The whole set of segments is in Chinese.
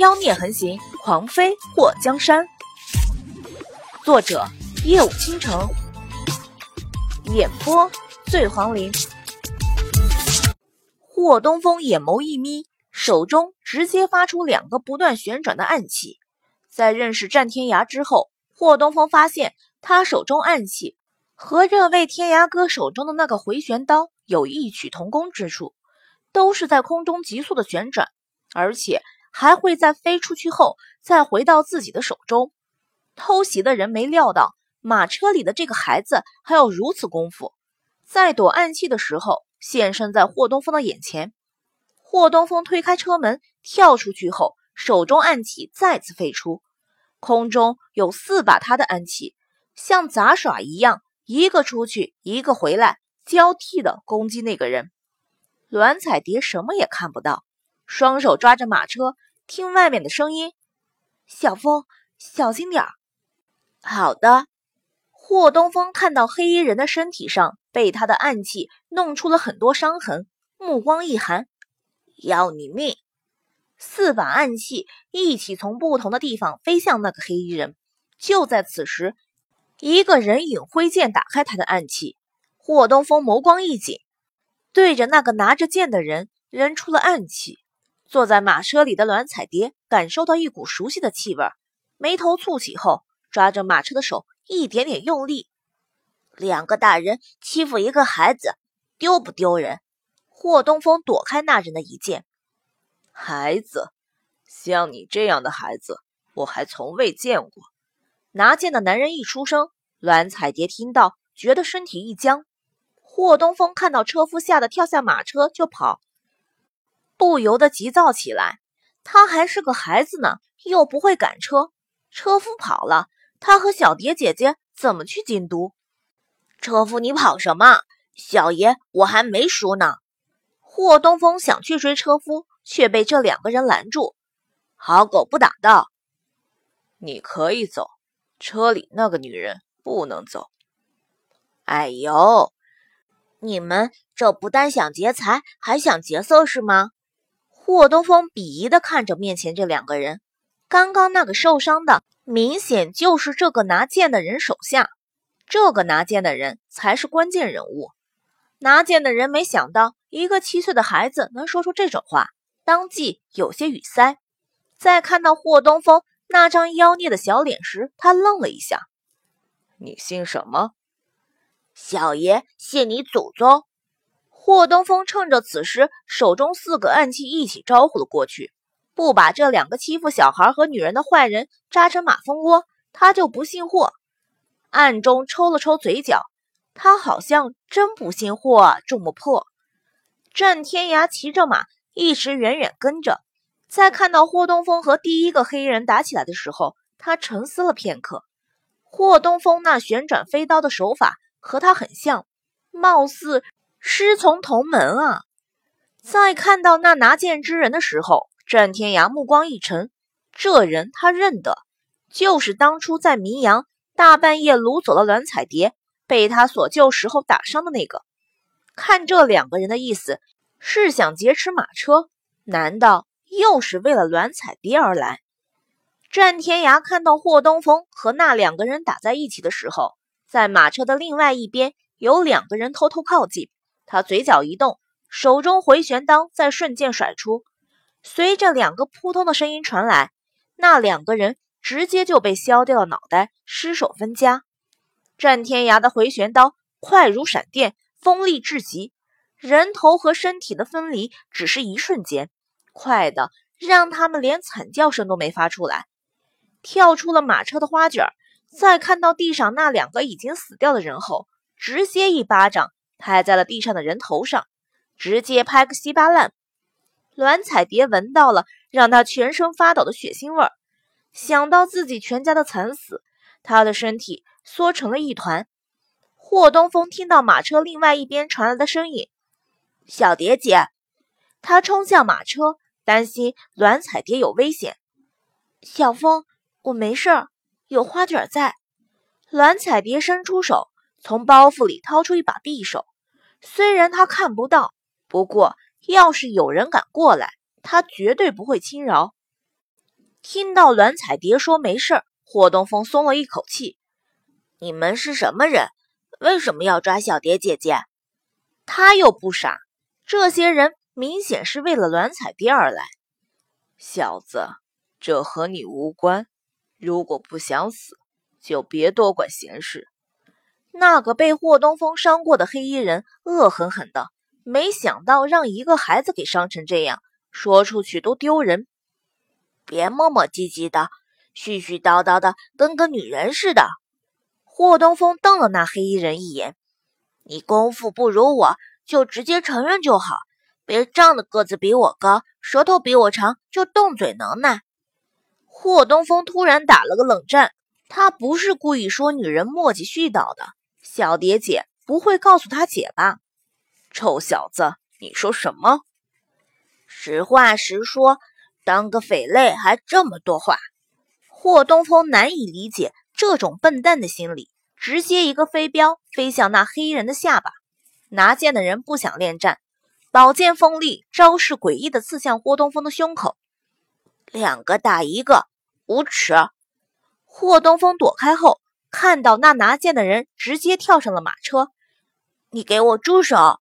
妖孽横行，狂飞过江山。作者：夜舞倾城，演播：醉黄林。霍东风眼眸一眯，手中直接发出两个不断旋转的暗器。在认识战天涯之后，霍东风发现他手中暗器和这位天涯哥手中的那个回旋刀有异曲同工之处，都是在空中急速的旋转，而且。还会在飞出去后再回到自己的手中。偷袭的人没料到马车里的这个孩子还有如此功夫，在躲暗器的时候现身在霍东风的眼前。霍东风推开车门跳出去后，手中暗器再次飞出，空中有四把他的暗器，像杂耍一样，一个出去一个回来，交替的攻击那个人。栾彩蝶什么也看不到。双手抓着马车，听外面的声音。小风，小心点儿。好的。霍东风看到黑衣人的身体上被他的暗器弄出了很多伤痕，目光一寒，要你命！四把暗器一起从不同的地方飞向那个黑衣人。就在此时，一个人影挥剑打开他的暗器。霍东风眸光一紧，对着那个拿着剑的人扔出了暗器。坐在马车里的栾彩蝶感受到一股熟悉的气味，眉头蹙起后，抓着马车的手一点点用力。两个大人欺负一个孩子，丢不丢人？霍东风躲开那人的一剑。孩子，像你这样的孩子，我还从未见过。拿剑的男人一出声，栾彩蝶听到，觉得身体一僵。霍东风看到车夫吓得跳下马车就跑。不由得急躁起来。他还是个孩子呢，又不会赶车。车夫跑了，他和小蝶姐姐怎么去京都？车夫，你跑什么？小爷我还没输呢。霍东风想去追车夫，却被这两个人拦住。好狗不打道：“你可以走，车里那个女人不能走。”哎呦，你们这不但想劫财，还想劫色是吗？霍东风鄙夷地看着面前这两个人，刚刚那个受伤的，明显就是这个拿剑的人手下。这个拿剑的人才是关键人物。拿剑的人没想到一个七岁的孩子能说出这种话，当即有些语塞。在看到霍东风那张妖孽的小脸时，他愣了一下：“你姓什么？”“小爷谢你祖宗。”霍东风趁着此时，手中四个暗器一起招呼了过去。不把这两个欺负小孩和女人的坏人扎成马蜂窝，他就不信霍。暗中抽了抽嘴角，他好像真不信霍这么破。战天涯骑着马，一直远远跟着。在看到霍东风和第一个黑衣人打起来的时候，他沉思了片刻。霍东风那旋转飞刀的手法和他很像，貌似。师从同门啊！在看到那拿剑之人的时候，战天涯目光一沉，这人他认得，就是当初在明阳大半夜掳走了栾彩蝶，被他所救时候打伤的那个。看这两个人的意思，是想劫持马车，难道又是为了栾彩蝶而来？战天涯看到霍东风和那两个人打在一起的时候，在马车的另外一边有两个人偷偷靠近。他嘴角一动，手中回旋刀在瞬间甩出，随着两个扑通的声音传来，那两个人直接就被削掉了脑袋，尸首分家。战天涯的回旋刀快如闪电，锋利至极，人头和身体的分离只是一瞬间，快的让他们连惨叫声都没发出来。跳出了马车的花卷，在看到地上那两个已经死掉的人后，直接一巴掌。拍在了地上的人头上，直接拍个稀巴烂。栾彩蝶闻到了让她全身发抖的血腥味儿，想到自己全家的惨死，她的身体缩成了一团。霍东风听到马车另外一边传来的声音：“小蝶姐。”他冲向马车，担心栾彩蝶有危险。小风，我没事儿，有花卷在。栾彩蝶伸出手，从包袱里掏出一把匕首。虽然他看不到，不过要是有人敢过来，他绝对不会轻饶。听到栾彩蝶说没事，霍东风松了一口气。你们是什么人？为什么要抓小蝶姐姐？他又不傻，这些人明显是为了栾彩蝶而来。小子，这和你无关。如果不想死，就别多管闲事。那个被霍东风伤过的黑衣人恶狠狠的，没想到让一个孩子给伤成这样，说出去都丢人。别磨磨唧唧的，絮絮叨叨的，跟个女人似的。霍东风瞪了那黑衣人一眼：“你功夫不如我，就直接承认就好，别仗着个子比我高，舌头比我长就动嘴能耐。”霍东风突然打了个冷战，他不是故意说女人磨叽絮叨的，小蝶姐不会告诉他姐吧？臭小子，你说什么？实话实说。当个匪类还这么多话，霍东风难以理解这种笨蛋的心理，直接一个飞镖飞向那黑衣人的下巴。拿剑的人不想恋战，宝剑锋利，招式诡异的刺向霍东风的胸口。两个打一个，无耻！霍东风躲开后，看到那拿剑的人直接跳上了马车。你给我住手！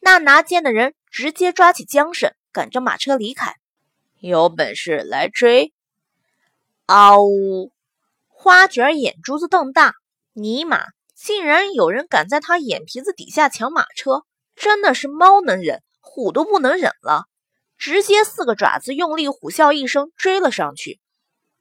那拿剑的人直接抓起缰绳，赶着马车离开。有本事来追！嗷呜！花卷眼珠子瞪大，尼玛，竟然有人敢在他眼皮子底下抢马车，真的是猫能忍，虎都不能忍了，直接四个爪子用力虎啸一声追了上去。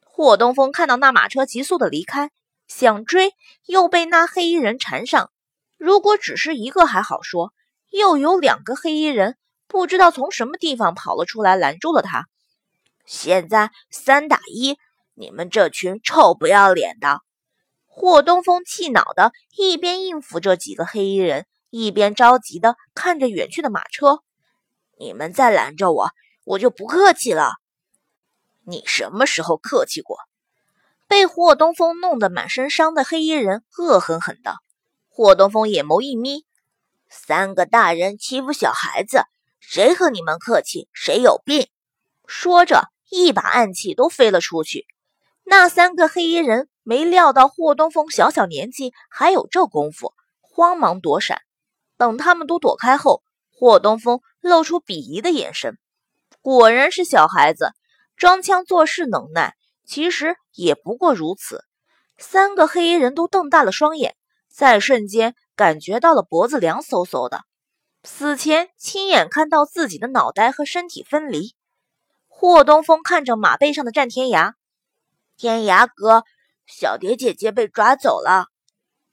霍东风看到那马车急速的离开，想追，又被那黑衣人缠上。如果只是一个还好说，又有两个黑衣人，不知道从什么地方跑了出来，拦住了他。现在三打一，你们这群臭不要脸的！霍东风气恼的一边应付这几个黑衣人，一边着急的看着远去的马车。你们再拦着我，我就不客气了。你什么时候客气过？被霍东风弄得满身伤的黑衣人恶狠狠的。霍东风眼眸一眯：三个大人欺负小孩子，谁和你们客气？谁有病？说着。一把暗器都飞了出去，那三个黑衣人没料到霍东风小小年纪还有这功夫，慌忙躲闪。等他们都躲开后，霍东风露出鄙夷的眼神。果然是小孩子，装腔作势能耐，其实也不过如此。三个黑衣人都瞪大了双眼，在瞬间感觉到了脖子凉飕飕的，死前亲眼看到自己的脑袋和身体分离。霍东风看着马背上的战天涯，天涯哥，小蝶姐姐被抓走了，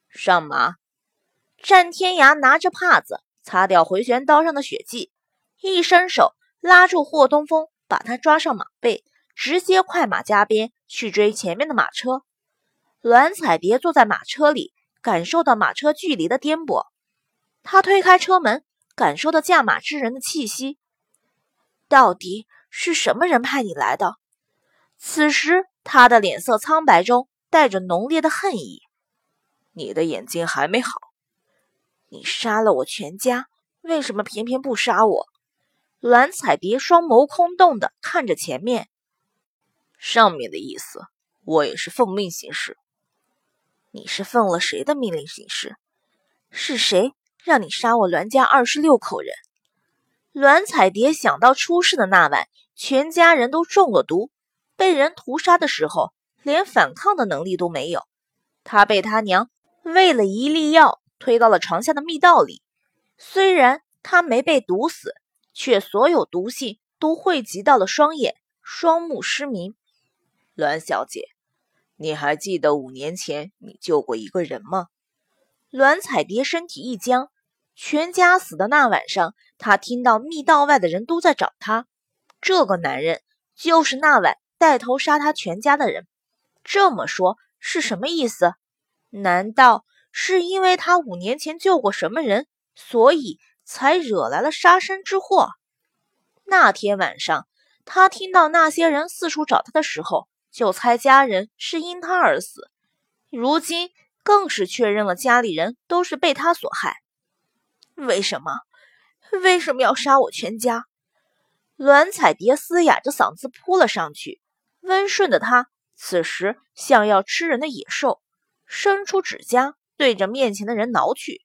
上马。战天涯拿着帕子擦掉回旋刀上的血迹，一伸手拉住霍东风，把他抓上马背，直接快马加鞭去追前面的马车。栾彩蝶坐在马车里，感受到马车距离的颠簸，他推开车门，感受到驾马之人的气息，到底。是什么人派你来的？此时，他的脸色苍白中带着浓烈的恨意。你的眼睛还没好，你杀了我全家，为什么偏偏不杀我？栾彩蝶双眸空洞的看着前面，上面的意思，我也是奉命行事。你是奉了谁的命令行事？是谁让你杀我栾家二十六口人？栾彩蝶想到出事的那晚，全家人都中了毒，被人屠杀的时候，连反抗的能力都没有。他被他娘喂了一粒药，推到了床下的密道里。虽然他没被毒死，却所有毒性都汇集到了双眼，双目失明。栾小姐，你还记得五年前你救过一个人吗？栾彩蝶身体一僵。全家死的那晚上，她听到密道外的人都在找她。这个男人就是那晚带头杀他全家的人。这么说，是什么意思？难道是因为他五年前救过什么人，所以才惹来了杀身之祸？那天晚上，他听到那些人四处找他的时候，就猜家人是因他而死。如今更是确认了家里人都是被他所害。为什么？为什么要杀我全家？栾彩蝶嘶哑着嗓子扑了上去，温顺的他此时像要吃人的野兽，伸出指甲对着面前的人挠去。